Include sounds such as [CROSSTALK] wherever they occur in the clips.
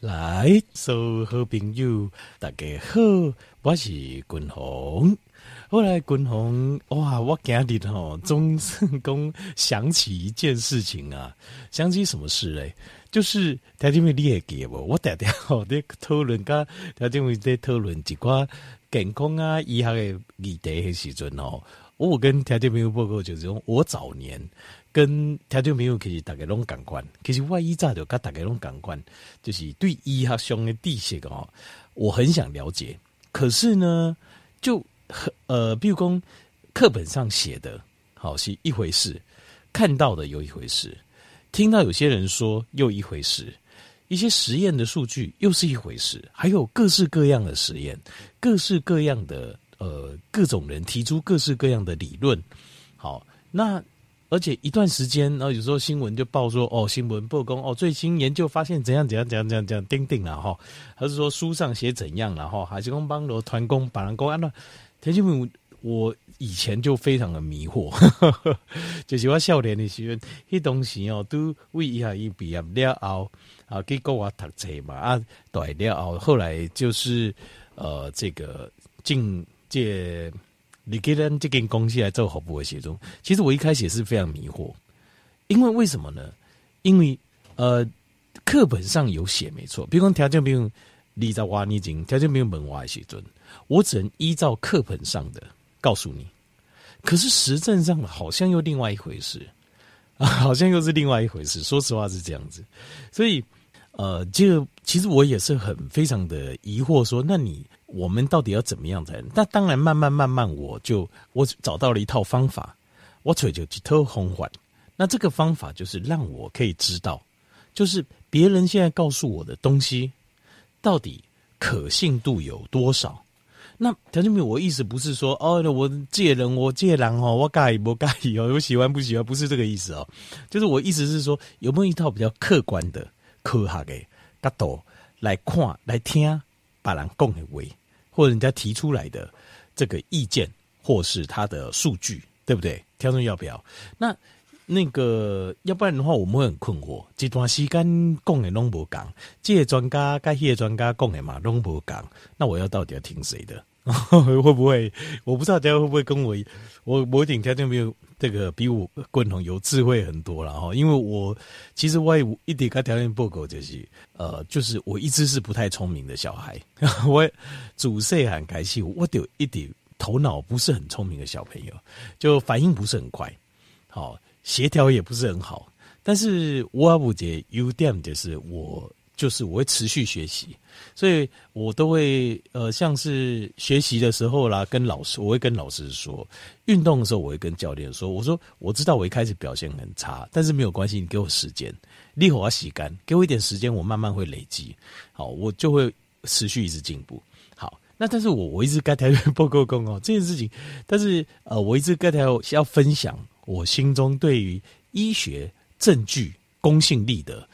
来，所有好朋友，大家好，我是君鸿。后来君鸿，哇，我今日吼，总是讲想起一件事情啊，想起什么事嘞？就是条件妹你也记不？我常常吼在讨论，甲条件妹在讨论一寡健康啊、医学的议题的时阵哦。我跟条件妹报告就是讲，我早年跟条件妹其实大家拢共款，其实我以前就跟大家拢感官，就是对医学上的知识哦，我很想了解。可是呢，就呃，比如讲课本上写的，好是一回事，看到的又一回事，听到有些人说又一回事，一些实验的数据又是一回事，还有各式各样的实验，各式各样的呃各种人提出各式各样的理论，好，那而且一段时间，然后有时候新闻就报说哦，新闻曝光哦，最新研究发现怎样怎样怎样怎样怎样钉钉了哈，还是说书上写怎样了哈，还是讲帮罗团工把人公安了。田金明，我以前就非常的迷惑，[LAUGHS] 就是我少年的时候，迄东西哦，都为一下一毕业了后啊，给国外读册嘛啊，对了后，后来就是呃，这个进这你给人这间公司来做服务的时候，其实我一开始也是非常迷惑，因为为什么呢？因为呃，课本上有写没错，比如讲条件兵你在挖你井，条件兵门挖的时阵。我只能依照课本上的告诉你，可是实证上好像又另外一回事啊，[LAUGHS] 好像又是另外一回事。说实话是这样子，所以呃，这个其实我也是很非常的疑惑，说那你我们到底要怎么样才能？那当然慢慢慢慢，我就我找到了一套方法，我吹就几头红环。那这个方法就是让我可以知道，就是别人现在告诉我的东西到底可信度有多少。那条件没有，我意思不是说哦，我借人，我借人哦，我介意不介意哦，我喜欢不喜欢，不是这个意思哦，就是我意思是说，有没有一套比较客观的科学的角度来看、来听别人讲的话，或者人家提出来的这个意见，或是他的数据，对不对？调整要不要？那那个要不然的话，我们会很困惑。这段时间讲的拢无讲，这个专家跟那个专家讲的嘛拢无讲，那我要到底要听谁的？[LAUGHS] 会不会？我不知道大家会不会跟我，我我一点条件没有这个比我共同有智慧很多了哈。因为我其实我也一点个条件不够，就是呃，就是我一直是不太聪明的小孩。[LAUGHS] 我主细很开心，我有一点头脑不是很聪明的小朋友，就反应不是很快，好协调也不是很好。但是我阿不觉优点就是我。就是我会持续学习，所以我都会呃，像是学习的时候啦，跟老师，我会跟老师说；运动的时候，我会跟教练说。我说我知道我一开始表现很差，但是没有关系，你给我时间，立火要洗干，给我一点时间，我慢慢会累积，好，我就会持续一直进步。好，那但是我我一直该台报告工哦这件事情，但是呃，我一直该台要分享我心中对于医学证据公信力的。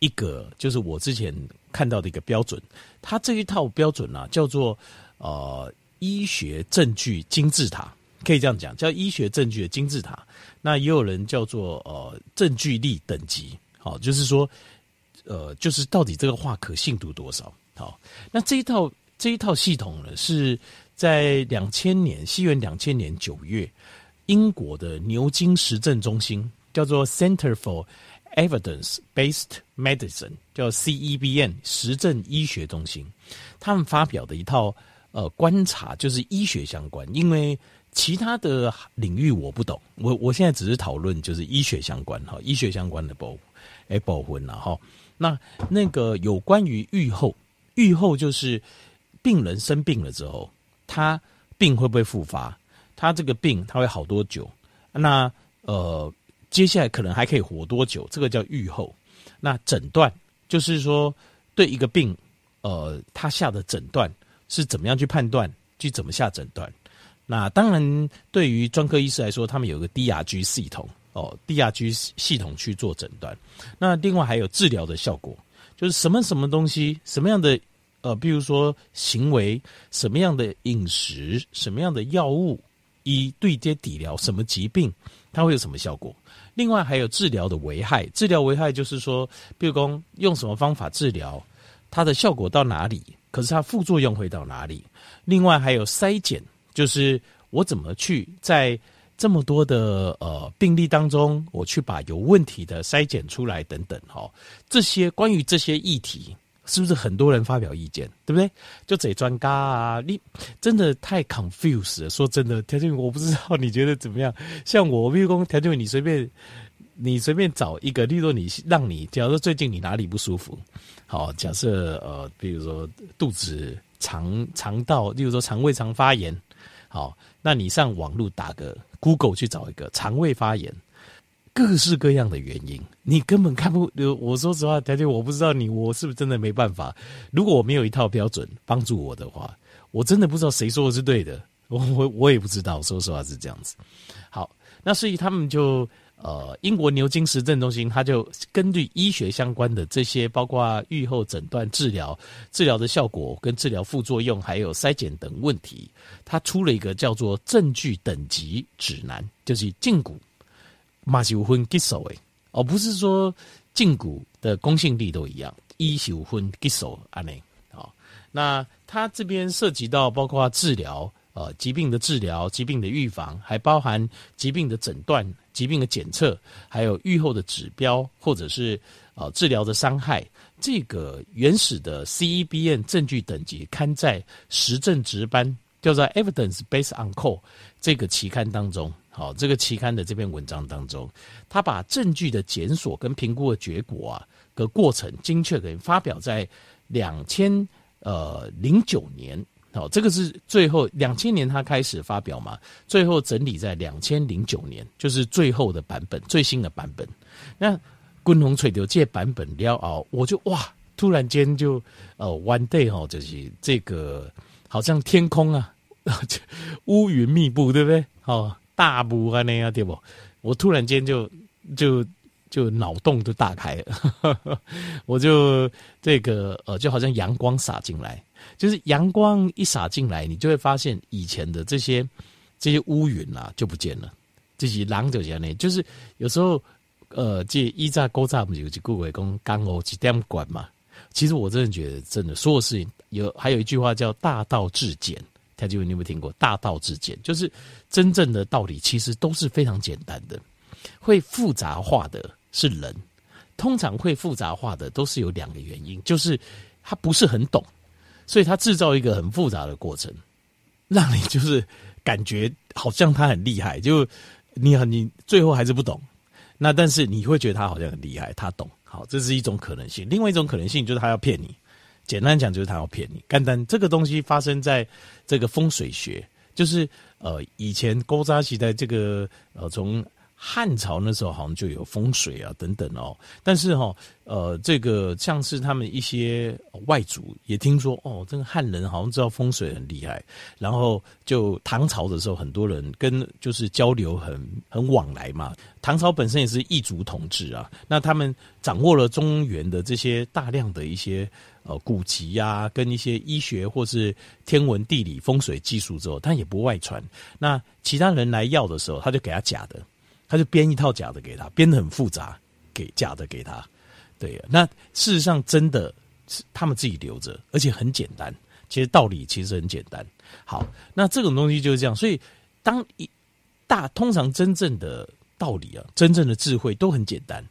一个就是我之前看到的一个标准，它这一套标准呢、啊、叫做呃医学证据金字塔，可以这样讲，叫医学证据的金字塔。那也有人叫做呃证据力等级，好，就是说呃就是到底这个话可信度多少？好，那这一套这一套系统呢是在两千年，西元两千年九月，英国的牛津实证中心叫做 Center for Evidence-based medicine 叫 CEBN 实证医学中心，他们发表的一套呃观察就是医学相关，因为其他的领域我不懂，我我现在只是讨论就是医学相关哈，医学相关的部哎部分了哈。那那个有关于愈后，愈后就是病人生病了之后，他病会不会复发？他这个病他会好多久？那呃。接下来可能还可以活多久？这个叫预后。那诊断就是说，对一个病，呃，他下的诊断是怎么样去判断，去怎么下诊断。那当然，对于专科医师来说，他们有个 DRG 系统哦，DRG 系统去做诊断。那另外还有治疗的效果，就是什么什么东西，什么样的呃，比如说行为，什么样的饮食，什么样的药物，以对接底疗什么疾病，它会有什么效果？另外还有治疗的危害，治疗危害就是说，比如说用什么方法治疗，它的效果到哪里，可是它副作用会到哪里？另外还有筛检，就是我怎么去在这么多的呃病例当中，我去把有问题的筛检出来等等哈。这些关于这些议题。是不是很多人发表意见，对不对？就这专家啊，你真的太 confuse 了。说真的，条件我不知道你觉得怎么样？像我，比如说条件你随便你随便找一个，例如你让你，假如说最近你哪里不舒服，好，假设呃，比如说肚子、肠肠道，例如说肠胃肠发炎，好，那你上网络打个 Google 去找一个肠胃发炎。各式各样的原因，你根本看不。我说实话，条件我不知道你，我是不是真的没办法？如果我没有一套标准帮助我的话，我真的不知道谁说的是对的。我我我也不知道，说实话是这样子。好，那所以他们就呃，英国牛津实证中心，他就根据医学相关的这些，包括预后诊断、治疗、治疗的效果跟治疗副作用，还有筛检等问题，他出了一个叫做证据等级指南，就是禁鈷。嘛是有分棘手诶，而不是说禁鈷的公信力都一样，一是有分棘手安内。好，那它这边涉及到包括治疗，呃，疾病的治疗、疾病的预防，还包含疾病的诊断、疾病的检测，还有预后的指标，或者是呃治疗的伤害。这个原始的 CEBN 证据等级刊在实证值班，叫做 Evidence Based on Call 这个期刊当中。好，这个期刊的这篇文章当中，他把证据的检索跟评估的结果啊的过程精确给发表在两千呃零九年。好，这个是最后两千年他开始发表嘛，最后整理在两千零九年，就是最后的版本，最新的版本。那滚红吹流这版本了哦，我就哇，突然间就呃，one day 哈，就是这个好像天空啊，[LAUGHS] 乌云密布，对不对？好。大步啊那样对不？我突然间就就就脑洞就大开了，[LAUGHS] 我就这个呃，就好像阳光洒进来，就是阳光一洒进来，你就会发现以前的这些这些乌云啊就不见了，这些狼就这样呢，就是有时候呃，这一炸勾炸不就就顾伟公干哦几点管嘛？其实我真的觉得，真的所有事情有还有一句话叫大道至简。他就你有没有听过“大道至简”？就是真正的道理其实都是非常简单的，会复杂化的是人。通常会复杂化的都是有两个原因，就是他不是很懂，所以他制造一个很复杂的过程，让你就是感觉好像他很厉害，就你很你最后还是不懂。那但是你会觉得他好像很厉害，他懂。好，这是一种可能性。另外一种可能性就是他要骗你。简单讲就是他要骗你，干单这个东西发生在这个风水学，就是呃以前勾扎时代这个呃从。汉朝那时候好像就有风水啊等等哦，但是哈呃这个像是他们一些外族也听说哦，这个汉人好像知道风水很厉害，然后就唐朝的时候很多人跟就是交流很很往来嘛。唐朝本身也是异族统治啊，那他们掌握了中原的这些大量的一些呃古籍呀，跟一些医学或是天文地理风水技术之后，他也不外传。那其他人来要的时候，他就给他假的。他就编一套假的给他，编得很复杂，给假的给他，对啊。那事实上真的他们自己留着，而且很简单。其实道理其实很简单。好，那这种东西就是这样。所以当一大通常真正的道理啊，真正的智慧都很简单，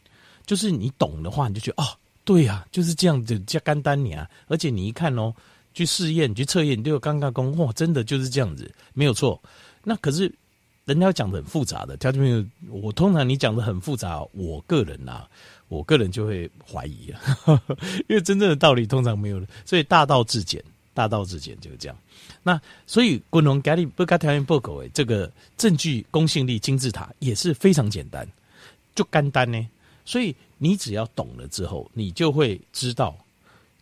就是你懂的话，你就觉得哦，对呀，就是这样子加干单你啊。而且你一看哦，去试验、去测验，你就有尴尬功，哇，真的就是这样子，没有错。那可是。人家讲的很复杂的，条件没有。我通常你讲的很复杂，我个人呐、啊，我个人就会怀疑啊，[LAUGHS] 因为真正的道理通常没有，所以大道至简，大道至简就是这样。那所以滚龙咖喱不加条件报告诶，这个证据公信力金字塔也是非常简单，就干单呢。所以你只要懂了之后，你就会知道，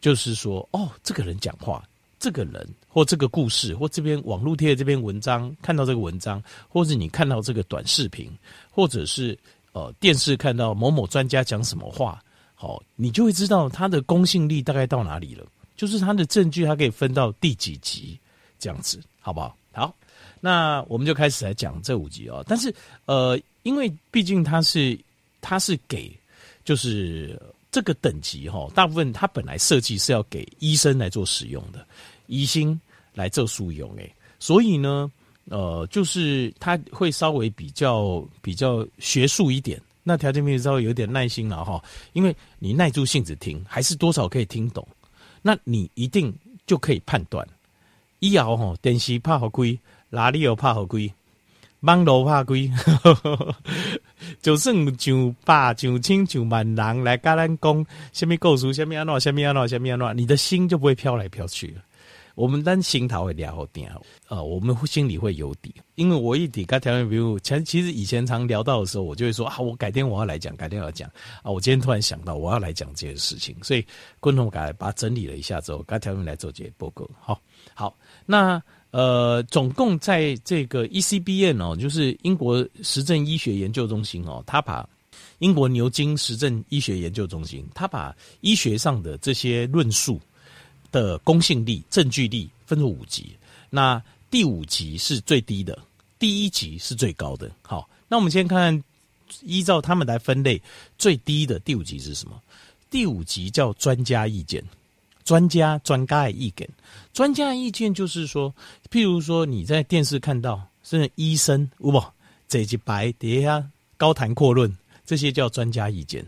就是说哦，这个人讲话。这个人或这个故事或这边网络贴的这篇文章，看到这个文章，或者你看到这个短视频，或者是呃电视看到某某专家讲什么话，好，你就会知道他的公信力大概到哪里了。就是他的证据，他可以分到第几级这样子，好不好？好，那我们就开始来讲这五集哦。但是呃，因为毕竟他是他是给就是这个等级哈，大部分它本来设计是要给医生来做使用的，医生来做使用诶，所以呢，呃，就是它会稍微比较比较学术一点。那条件面稍微有点耐心了哈，因为你耐住性子听，还是多少可以听懂。那你一定就可以判断，以后吼电视怕好贵，哪里有怕好贵，网络拍贵，[LAUGHS] 就算上百上千上万人来跟咱讲什么故事，什么安怎，什么安怎，什么安怎，你的心就不会飘来飘去。我们单心头会聊好点呃，我们心里会有底，因为我一底跟条件，比如前其实以前常聊到的时候，我就会说啊，我改天我要来讲，改天我要讲。啊，我今天突然想到我要来讲这件事情，所以共同改把它整理了一下之后，跟条件来做这些报告。好，好，那呃，总共在这个 ECBN 哦，就是英国实证医学研究中心哦，他把英国牛津实证医学研究中心，他把医学上的这些论述。的公信力、证据力分成五级，那第五级是最低的，第一级是最高的。好，那我们先看看，依照他们来分类，最低的第五级是什么？第五级叫专家意见，专家专家的意见，专家意见就是说，譬如说你在电视看到是医生，不，这一白底下高谈阔论，这些叫专家意见。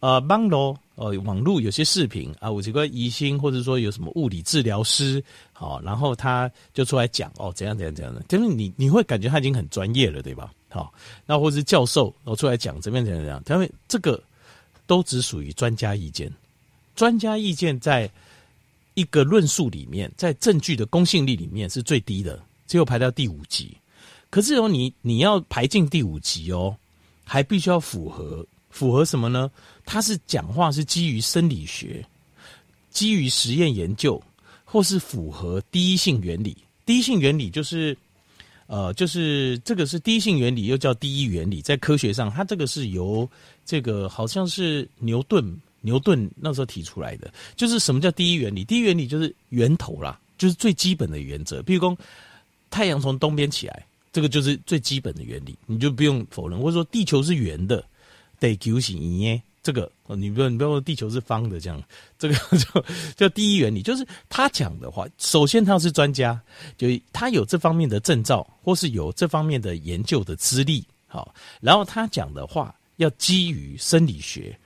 呃，网络呃，网络有些视频啊，我这个医生或者说有什么物理治疗师，好，然后他就出来讲哦，怎样怎样怎样。的，就是你你会感觉他已经很专业了，对吧？好，那或者是教授然后出来讲怎么样怎样怎样，他们这个都只属于专家意见，专家意见在一个论述里面，在证据的公信力里面是最低的，只有排到第五级。可是哦，你你要排进第五级哦，还必须要符合。符合什么呢？他是讲话是基于生理学，基于实验研究，或是符合第一性原理。第一性原理就是，呃，就是这个是第一性原理，又叫第一原理。在科学上，它这个是由这个好像是牛顿，牛顿那时候提出来的。就是什么叫第一原理？第一原理就是源头啦，就是最基本的原则。比如说，太阳从东边起来，这个就是最基本的原理，你就不用否认。或者说，地球是圆的。地球是圆的，这个你不要你不要说地球是方的，这样这个就叫第一原理。就是他讲的话，首先他是专家，就他有这方面的证照，或是有这方面的研究的资历，好，然后他讲的话要基于生理学，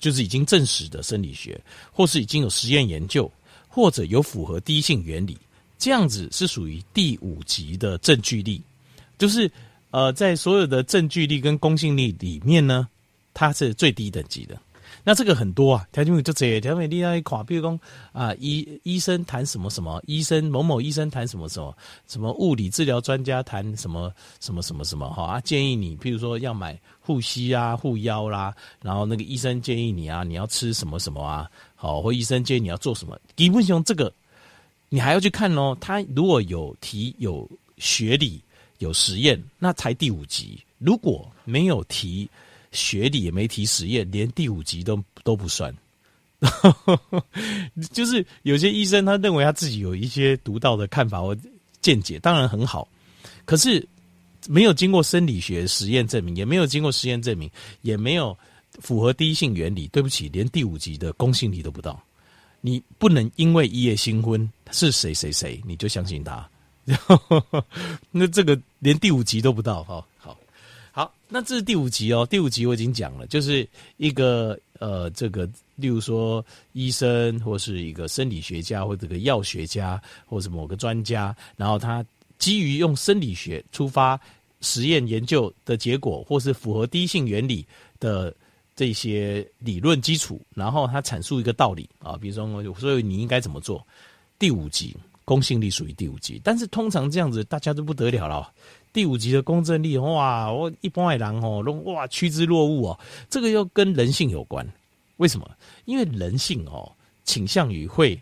就是已经证实的生理学，或是已经有实验研究，或者有符合第一性原理，这样子是属于第五级的证据力，就是呃，在所有的证据力跟公信力里面呢。它是最低等级的，那这个很多啊，条件就这条件另外一看，比如说啊，医医生谈什么什么，医生某某医生谈什么什么，什么物理治疗专家谈什么什么什么什么哈啊，建议你，譬如说要买护膝啊、护腰啦，然后那个医生建议你啊，你要吃什么什么啊，好，或医生建议你要做什么，基本上这个你还要去看哦，他如果有提有学理有实验，那才第五级；如果没有提。学理也没提实验，连第五级都都不算。[LAUGHS] 就是有些医生他认为他自己有一些独到的看法或见解，当然很好。可是没有经过生理学实验证明，也没有经过实验证明，也没有符合第一性原理。对不起，连第五级的公信力都不到。你不能因为一夜新婚是谁谁谁，你就相信他。[LAUGHS] 那这个连第五级都不到哈。那这是第五集哦。第五集我已经讲了，就是一个呃，这个例如说医生，或是一个生理学家，或者个药学家，或是某个专家，然后他基于用生理学出发实验研究的结果，或是符合第一性原理的这些理论基础，然后他阐述一个道理啊，比如说我，所以你应该怎么做？第五集公信力属于第五集，但是通常这样子大家都不得了了。第五集的公正力，哇！我一般的人哦，都哇，趋之若鹜哦。这个又跟人性有关，为什么？因为人性哦，倾向于会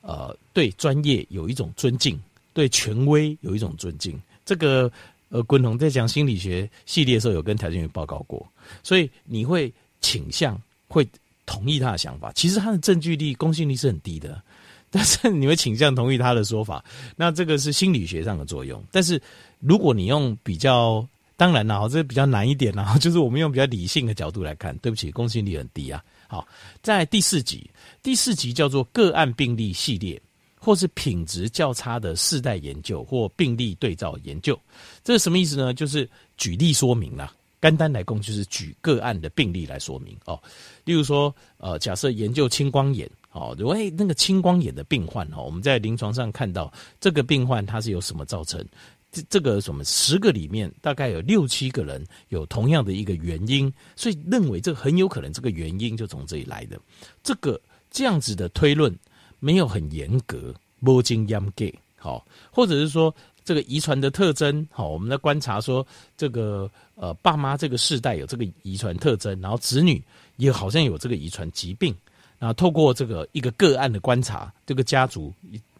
呃对专业有一种尊敬，对权威有一种尊敬。这个呃，滚筒在讲心理学系列的时候，有跟条件员报告过，所以你会倾向会同意他的想法。其实他的证据力、公信力是很低的，但是 [LAUGHS] 你会倾向同意他的说法。那这个是心理学上的作用，但是。如果你用比较，当然啦，这比较难一点啦，[LAUGHS] 就是我们用比较理性的角度来看，对不起，公信力很低啊，好，在第四集，第四集叫做个案病例系列，或是品质较差的世代研究或病例对照研究。这是什么意思呢？就是举例说明啦。简单来供，就是举个案的病例来说明哦。例如说，呃，假设研究青光眼，哦，如果那个青光眼的病患，哦，我们在临床上看到这个病患他是由什么造成？这这个什么十个里面大概有六七个人有同样的一个原因，所以认为这很有可能这个原因就从这里来的。这个这样子的推论没有很严格，无经验给好，或者是说这个遗传的特征好，我们在观察说这个呃爸妈这个世代有这个遗传特征，然后子女也好像有这个遗传疾病，然后透过这个一个个案的观察，这个家族。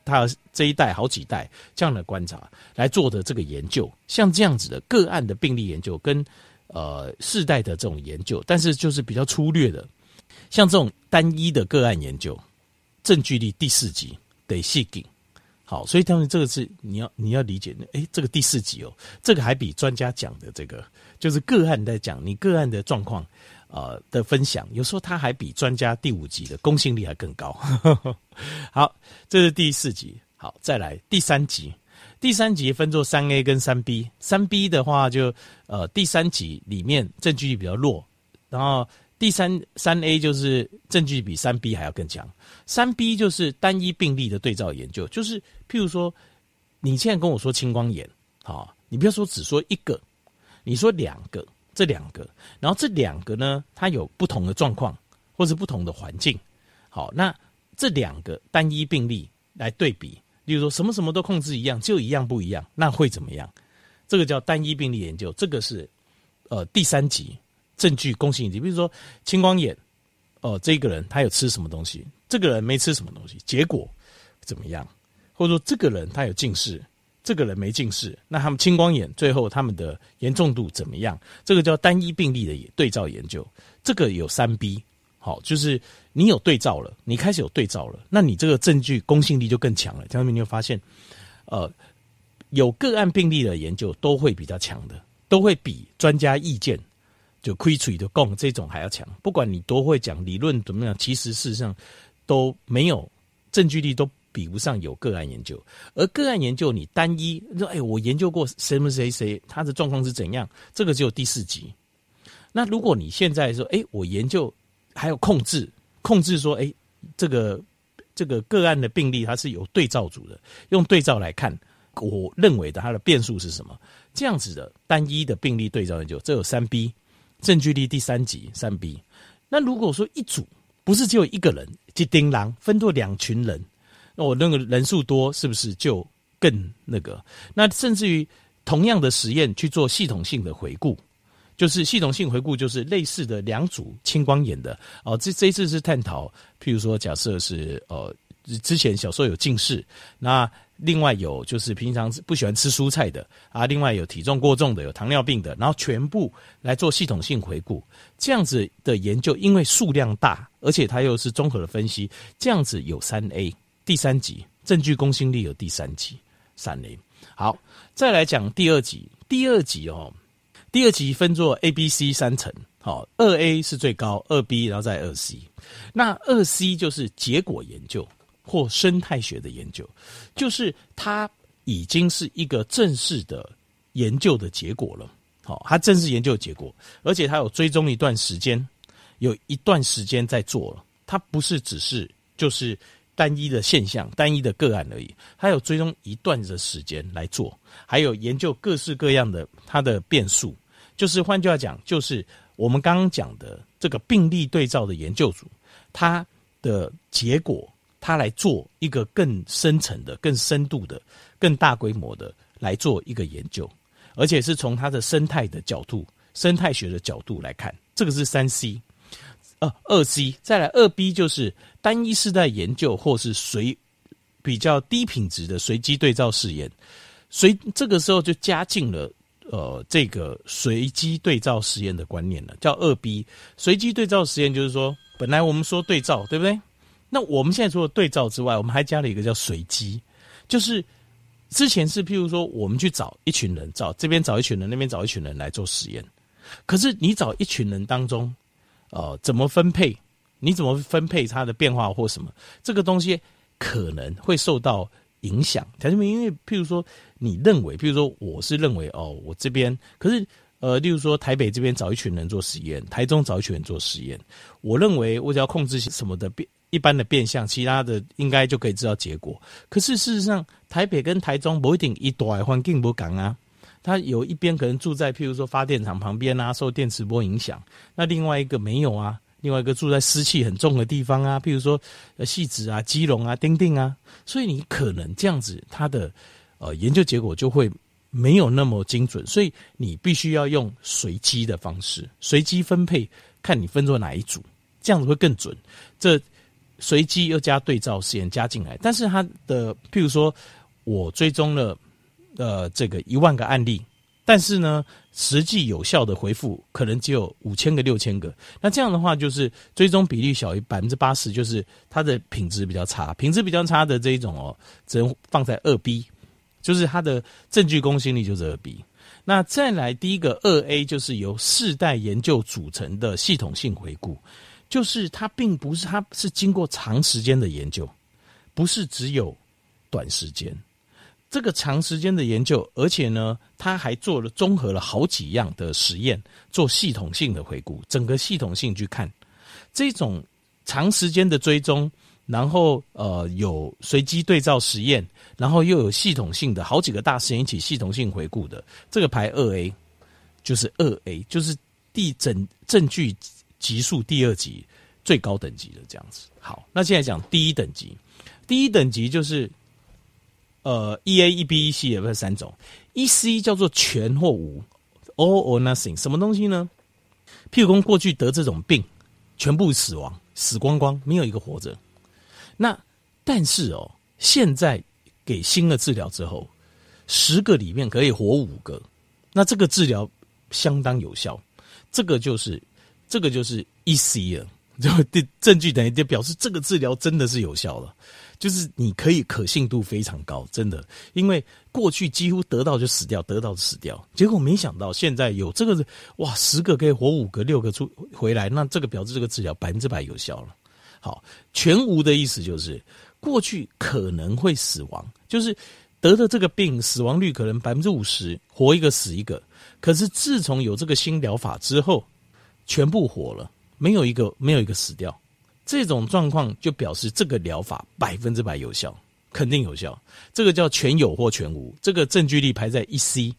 他这一代好几代这样的观察来做的这个研究，像这样子的个案的病例研究跟呃世代的这种研究，但是就是比较粗略的，像这种单一的个案研究，证据力第四级得细给好，所以他们这个是你要你要理解，哎，这个第四集哦，这个还比专家讲的这个就是个案在讲你个案的状况。呃的分享，有时候他还比专家第五集的公信力还更高。[LAUGHS] 好，这是第四集。好，再来第三集。第三集分作三 A 跟三 B。三 B 的话就，呃第三集里面证据比较弱，然后第三三 A 就是证据比三 B 还要更强。三 B 就是单一病例的对照研究，就是譬如说，你现在跟我说青光眼，好，你不要说只说一个，你说两个。这两个，然后这两个呢，它有不同的状况，或是不同的环境。好，那这两个单一病例来对比，例如说什么什么都控制一样，就一样不一样，那会怎么样？这个叫单一病例研究。这个是呃第三级证据公信力。比如说青光眼，哦、呃，这个人他有吃什么东西，这个人没吃什么东西，结果怎么样？或者说这个人他有近视。这个人没近视，那他们青光眼最后他们的严重度怎么样？这个叫单一病例的对照研究，这个有三 B，好，就是你有对照了，你开始有对照了，那你这个证据公信力就更强了。这样子你会发现，呃，有个案病例的研究都会比较强的，都会比专家意见就亏取的供这种还要强。不管你多会讲理论怎么样，其实事实上都没有证据力都。比不上有个案研究，而个案研究你单一说，哎，我研究过谁谁谁，他的状况是怎样？这个只有第四集。那如果你现在说，哎，我研究还有控制，控制说，哎，这个这个个案的病例它是有对照组的，用对照来看，我认为的它的变数是什么？这样子的单一的病例对照研究，这有三 B，证据力第三级三 B。那如果说一组不是只有一个人，即丁狼分作两群人。那我那个人数多，是不是就更那个？那甚至于同样的实验去做系统性的回顾，就是系统性回顾，就是类似的两组青光眼的哦。这这一次是探讨，譬如说，假设是呃之前小时候有近视，那另外有就是平常不喜欢吃蔬菜的啊，另外有体重过重的，有糖尿病的，然后全部来做系统性回顾，这样子的研究，因为数量大，而且它又是综合的分析，这样子有三 A。第三集证据公信力有第三集三 A，好，再来讲第二集。第二集哦，第二集分作 A、B、C 三层，好，二 A 是最高，二 B 然后再二 C。那二 C 就是结果研究或生态学的研究，就是它已经是一个正式的研究的结果了。好，它正式研究的结果，而且它有追踪一段时间，有一段时间在做了，它不是只是就是。单一的现象、单一的个案而已，还有追踪一段的时间来做，还有研究各式各样的它的变数。就是换句话讲，就是我们刚刚讲的这个病例对照的研究组，它的结果，它来做一个更深层的、更深度的、更大规模的来做一个研究，而且是从它的生态的角度、生态学的角度来看，这个是三 C。呃，二 C 再来二 B 就是单一世代研究或是随比较低品质的随机对照试验，随这个时候就加进了呃这个随机对照实验的观念了，叫二 B 随机对照实验，就是说本来我们说对照对不对？那我们现在除了对照之外，我们还加了一个叫随机，就是之前是譬如说我们去找一群人，找这边找一群人，那边找一群人来做实验，可是你找一群人当中。呃，怎么分配你怎么分配它的变化或什么？这个东西可能会受到影响。条件因为譬如说，你认为，譬如说，我是认为哦，我这边可是呃，例如说台北这边找一群人做实验，台中找一群人做实验，我认为我只要控制什么的变一般的变相，其他的应该就可以知道结果。可是事实上，台北跟台中不一定一大环境不同啊。他有一边可能住在譬如说发电厂旁边啊，受电磁波影响；那另外一个没有啊，另外一个住在湿气很重的地方啊，譬如说呃汐止啊、基隆啊、丁丁啊，所以你可能这样子，它的呃研究结果就会没有那么精准，所以你必须要用随机的方式，随机分配，看你分做哪一组，这样子会更准。这随机又加对照实验加进来，但是它的譬如说我追踪了。呃，这个一万个案例，但是呢，实际有效的回复可能只有五千个、六千个。那这样的话，就是追踪比例小于百分之八十，就是它的品质比较差。品质比较差的这一种哦，只能放在二 B，就是它的证据公信力就是二 B。那再来第一个二 A，就是由世代研究组成的系统性回顾，就是它并不是，它是经过长时间的研究，不是只有短时间。这个长时间的研究，而且呢，他还做了综合了好几样的实验，做系统性的回顾，整个系统性去看这种长时间的追踪，然后呃有随机对照实验，然后又有系统性的好几个大实验一起系统性回顾的，这个排二 A，就是二 A，就是第整证据级数第二级最高等级的这样子。好，那现在讲第一等级，第一等级就是。呃，E A、E B、E C 也分三种。，E C 叫做全或无，all or nothing，什么东西呢？譬如说过去得这种病，全部死亡，死光光，没有一个活着。那但是哦，现在给新的治疗之后，十个里面可以活五个，那这个治疗相当有效。这个就是这个就是 E C 了，[LAUGHS] 就证据等于就表示这个治疗真的是有效了。就是你可以可信度非常高，真的，因为过去几乎得到就死掉，得到死掉。结果没想到现在有这个，哇，十个可以活五个、六个出回来，那这个表示这个治疗百分之百有效了。好，全无的意思就是过去可能会死亡，就是得的这个病死亡率可能百分之五十，活一个死一个。可是自从有这个新疗法之后，全部活了，没有一个没有一个死掉。这种状况就表示这个疗法百分之百有效，肯定有效。这个叫全有或全无，这个证据力排在一 C，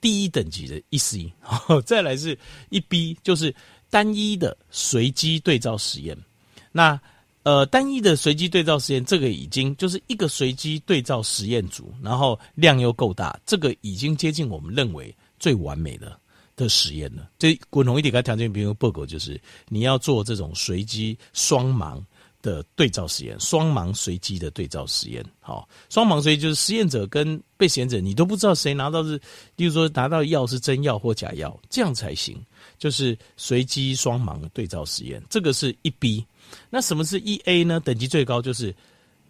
第一等级的一 C。[LAUGHS] 再来是一 B，就是单一的随机对照实验。那呃，单一的随机对照实验，这个已经就是一个随机对照实验组，然后量又够大，这个已经接近我们认为最完美的。的实验呢，这滚同一点个条件，比如报告就是你要做这种随机双盲的对照实验，双盲随机的对照实验。好，双盲随机就是实验者跟被实验者，你都不知道谁拿到是，例如说拿到药是真药或假药，这样才行。就是随机双盲对照实验，这个是一 B。那什么是一 A 呢？等级最高就是。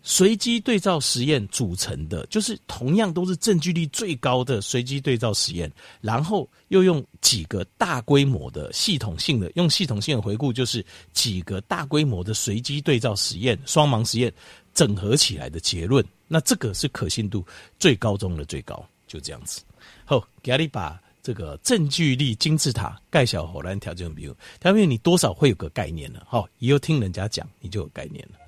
随机对照实验组成的，就是同样都是证据力最高的随机对照实验，然后又用几个大规模的系统性的，用系统性的回顾，就是几个大规模的随机对照实验、双盲实验整合起来的结论。那这个是可信度最高中的最高，就这样子。好，给你把这个证据力金字塔盖小火兰条件比如，条件你多少会有个概念了。好，以后听人家讲，你就有概念了。